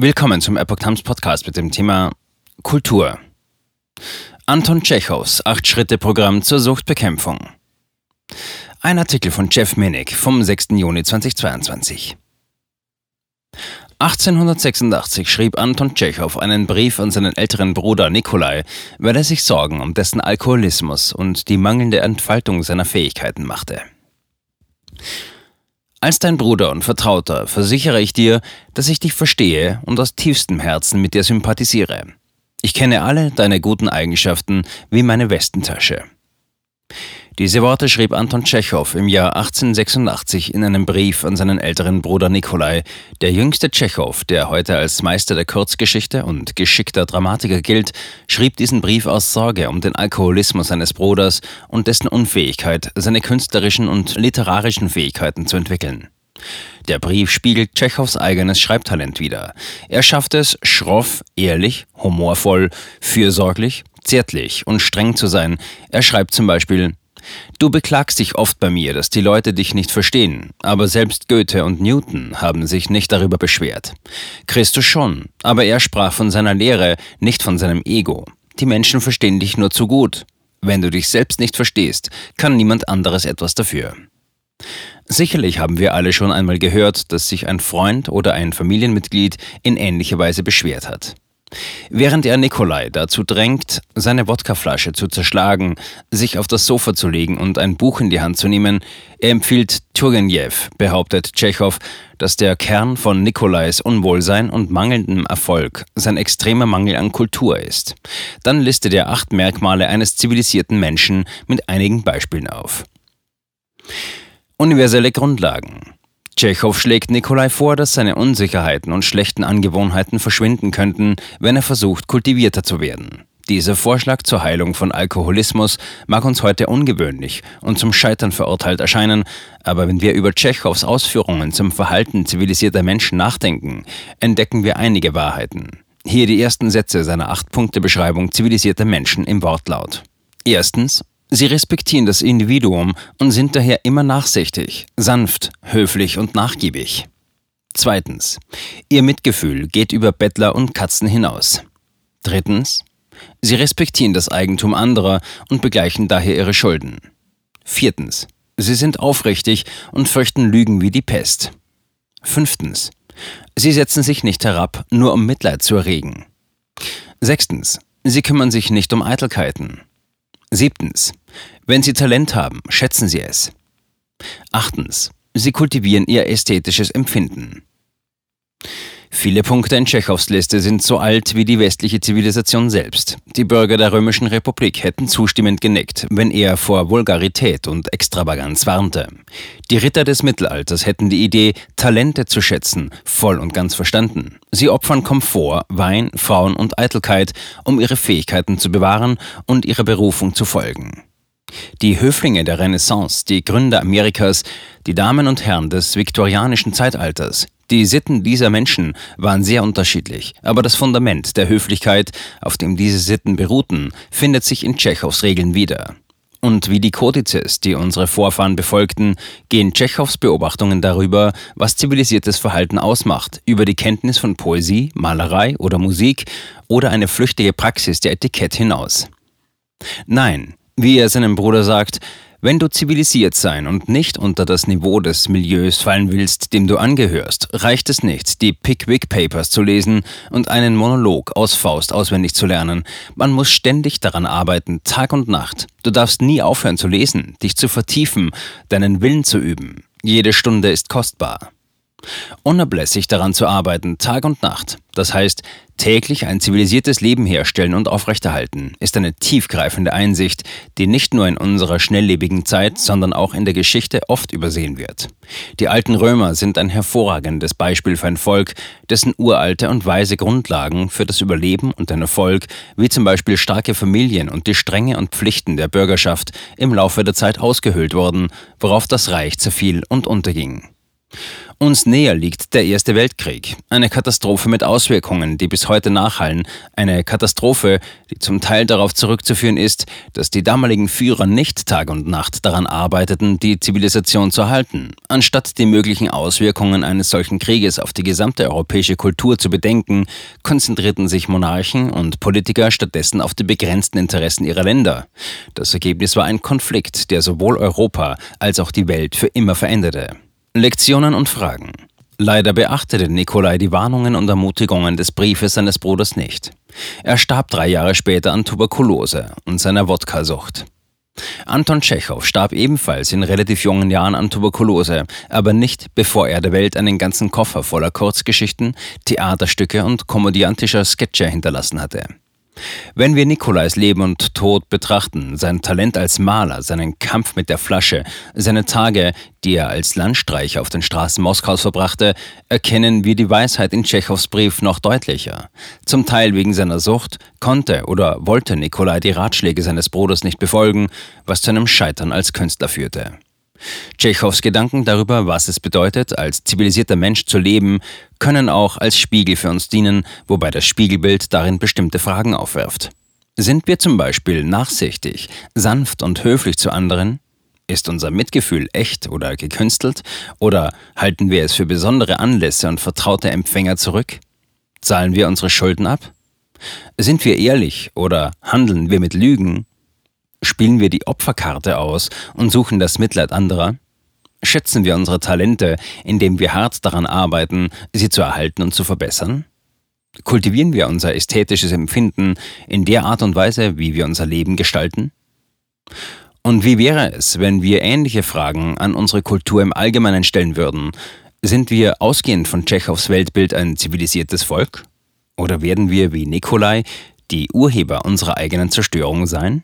Willkommen zum Epoch Times Podcast mit dem Thema Kultur. Anton Tschechows Acht-Schritte-Programm zur Suchtbekämpfung. Ein Artikel von Jeff Minnick vom 6. Juni 2022. 1886 schrieb Anton Tschechow einen Brief an seinen älteren Bruder Nikolai, weil er sich Sorgen um dessen Alkoholismus und die mangelnde Entfaltung seiner Fähigkeiten machte. Als dein Bruder und Vertrauter versichere ich dir, dass ich dich verstehe und aus tiefstem Herzen mit dir sympathisiere. Ich kenne alle deine guten Eigenschaften wie meine Westentasche. Diese Worte schrieb Anton Tschechow im Jahr 1886 in einem Brief an seinen älteren Bruder Nikolai, der jüngste Tschechow, der heute als Meister der Kurzgeschichte und geschickter Dramatiker gilt, schrieb diesen Brief aus Sorge um den Alkoholismus seines Bruders und dessen Unfähigkeit, seine künstlerischen und literarischen Fähigkeiten zu entwickeln. Der Brief spiegelt Tschechows eigenes Schreibtalent wider. Er schafft es, schroff, ehrlich, humorvoll, fürsorglich, zärtlich und streng zu sein. Er schreibt zum Beispiel Du beklagst dich oft bei mir, dass die Leute dich nicht verstehen, aber selbst Goethe und Newton haben sich nicht darüber beschwert. Christus schon, aber er sprach von seiner Lehre, nicht von seinem Ego. Die Menschen verstehen dich nur zu gut. Wenn du dich selbst nicht verstehst, kann niemand anderes etwas dafür. Sicherlich haben wir alle schon einmal gehört, dass sich ein Freund oder ein Familienmitglied in ähnlicher Weise beschwert hat. Während er Nikolai dazu drängt, seine Wodkaflasche zu zerschlagen, sich auf das Sofa zu legen und ein Buch in die Hand zu nehmen, er empfiehlt Turgenev, behauptet Tschechow, dass der Kern von Nikolais Unwohlsein und mangelndem Erfolg sein extremer Mangel an Kultur ist. Dann listet er acht Merkmale eines zivilisierten Menschen mit einigen Beispielen auf. Universelle Grundlagen Tschechow schlägt Nikolai vor, dass seine Unsicherheiten und schlechten Angewohnheiten verschwinden könnten, wenn er versucht, kultivierter zu werden. Dieser Vorschlag zur Heilung von Alkoholismus mag uns heute ungewöhnlich und zum Scheitern verurteilt erscheinen, aber wenn wir über Tschechows Ausführungen zum Verhalten zivilisierter Menschen nachdenken, entdecken wir einige Wahrheiten. Hier die ersten Sätze seiner Acht-Punkte-Beschreibung zivilisierter Menschen im Wortlaut. Erstens, Sie respektieren das Individuum und sind daher immer nachsichtig, sanft, höflich und nachgiebig. Zweitens. Ihr Mitgefühl geht über Bettler und Katzen hinaus. Drittens. Sie respektieren das Eigentum anderer und begleichen daher ihre Schulden. Viertens. Sie sind aufrichtig und fürchten Lügen wie die Pest. Fünftens. Sie setzen sich nicht herab, nur um Mitleid zu erregen. Sechstens. Sie kümmern sich nicht um Eitelkeiten. Siebtens. Wenn Sie Talent haben, schätzen Sie es. Achtens. Sie kultivieren Ihr ästhetisches Empfinden. Viele Punkte in Tschechows Liste sind so alt wie die westliche Zivilisation selbst. Die Bürger der Römischen Republik hätten zustimmend genickt, wenn er vor Vulgarität und Extravaganz warnte. Die Ritter des Mittelalters hätten die Idee, Talente zu schätzen, voll und ganz verstanden. Sie opfern Komfort, Wein, Frauen und Eitelkeit, um ihre Fähigkeiten zu bewahren und ihrer Berufung zu folgen. Die Höflinge der Renaissance, die Gründer Amerikas, die Damen und Herren des viktorianischen Zeitalters, die Sitten dieser Menschen waren sehr unterschiedlich, aber das Fundament der Höflichkeit, auf dem diese Sitten beruhten, findet sich in Tschechows Regeln wieder. Und wie die Kodizes, die unsere Vorfahren befolgten, gehen Tschechows Beobachtungen darüber, was zivilisiertes Verhalten ausmacht, über die Kenntnis von Poesie, Malerei oder Musik oder eine flüchtige Praxis der Etikett hinaus. Nein, wie er seinem Bruder sagt, wenn du zivilisiert sein und nicht unter das Niveau des Milieus fallen willst, dem du angehörst, reicht es nicht, die Pickwick Papers zu lesen und einen Monolog aus Faust auswendig zu lernen. Man muss ständig daran arbeiten, Tag und Nacht. Du darfst nie aufhören zu lesen, dich zu vertiefen, deinen Willen zu üben. Jede Stunde ist kostbar. Unablässig daran zu arbeiten, Tag und Nacht, das heißt täglich ein zivilisiertes Leben herstellen und aufrechterhalten, ist eine tiefgreifende Einsicht, die nicht nur in unserer schnelllebigen Zeit, sondern auch in der Geschichte oft übersehen wird. Die alten Römer sind ein hervorragendes Beispiel für ein Volk, dessen uralte und weise Grundlagen für das Überleben und den Erfolg, wie zum Beispiel starke Familien und die Strenge und Pflichten der Bürgerschaft, im Laufe der Zeit ausgehöhlt wurden, worauf das Reich zerfiel und unterging. Uns näher liegt der Erste Weltkrieg, eine Katastrophe mit Auswirkungen, die bis heute nachhallen, eine Katastrophe, die zum Teil darauf zurückzuführen ist, dass die damaligen Führer nicht Tag und Nacht daran arbeiteten, die Zivilisation zu erhalten. Anstatt die möglichen Auswirkungen eines solchen Krieges auf die gesamte europäische Kultur zu bedenken, konzentrierten sich Monarchen und Politiker stattdessen auf die begrenzten Interessen ihrer Länder. Das Ergebnis war ein Konflikt, der sowohl Europa als auch die Welt für immer veränderte. Lektionen und Fragen. Leider beachtete Nikolai die Warnungen und Ermutigungen des Briefes seines Bruders nicht. Er starb drei Jahre später an Tuberkulose und seiner Wodka-Sucht. Anton Tschechow starb ebenfalls in relativ jungen Jahren an Tuberkulose, aber nicht bevor er der Welt einen ganzen Koffer voller Kurzgeschichten, Theaterstücke und komödiantischer Sketche hinterlassen hatte. Wenn wir Nikolais Leben und Tod betrachten, sein Talent als Maler, seinen Kampf mit der Flasche, seine Tage, die er als Landstreicher auf den Straßen Moskaus verbrachte, erkennen wir die Weisheit in Tschechows Brief noch deutlicher. Zum Teil wegen seiner Sucht konnte oder wollte Nikolai die Ratschläge seines Bruders nicht befolgen, was zu einem Scheitern als Künstler führte. Tschechows Gedanken darüber, was es bedeutet, als zivilisierter Mensch zu leben, können auch als Spiegel für uns dienen, wobei das Spiegelbild darin bestimmte Fragen aufwirft. Sind wir zum Beispiel nachsichtig, sanft und höflich zu anderen? Ist unser Mitgefühl echt oder gekünstelt? Oder halten wir es für besondere Anlässe und vertraute Empfänger zurück? Zahlen wir unsere Schulden ab? Sind wir ehrlich oder handeln wir mit Lügen? Spielen wir die Opferkarte aus und suchen das Mitleid anderer? Schätzen wir unsere Talente, indem wir hart daran arbeiten, sie zu erhalten und zu verbessern? Kultivieren wir unser ästhetisches Empfinden in der Art und Weise, wie wir unser Leben gestalten? Und wie wäre es, wenn wir ähnliche Fragen an unsere Kultur im Allgemeinen stellen würden? Sind wir ausgehend von Tschechows Weltbild ein zivilisiertes Volk? Oder werden wir wie Nikolai die Urheber unserer eigenen Zerstörung sein?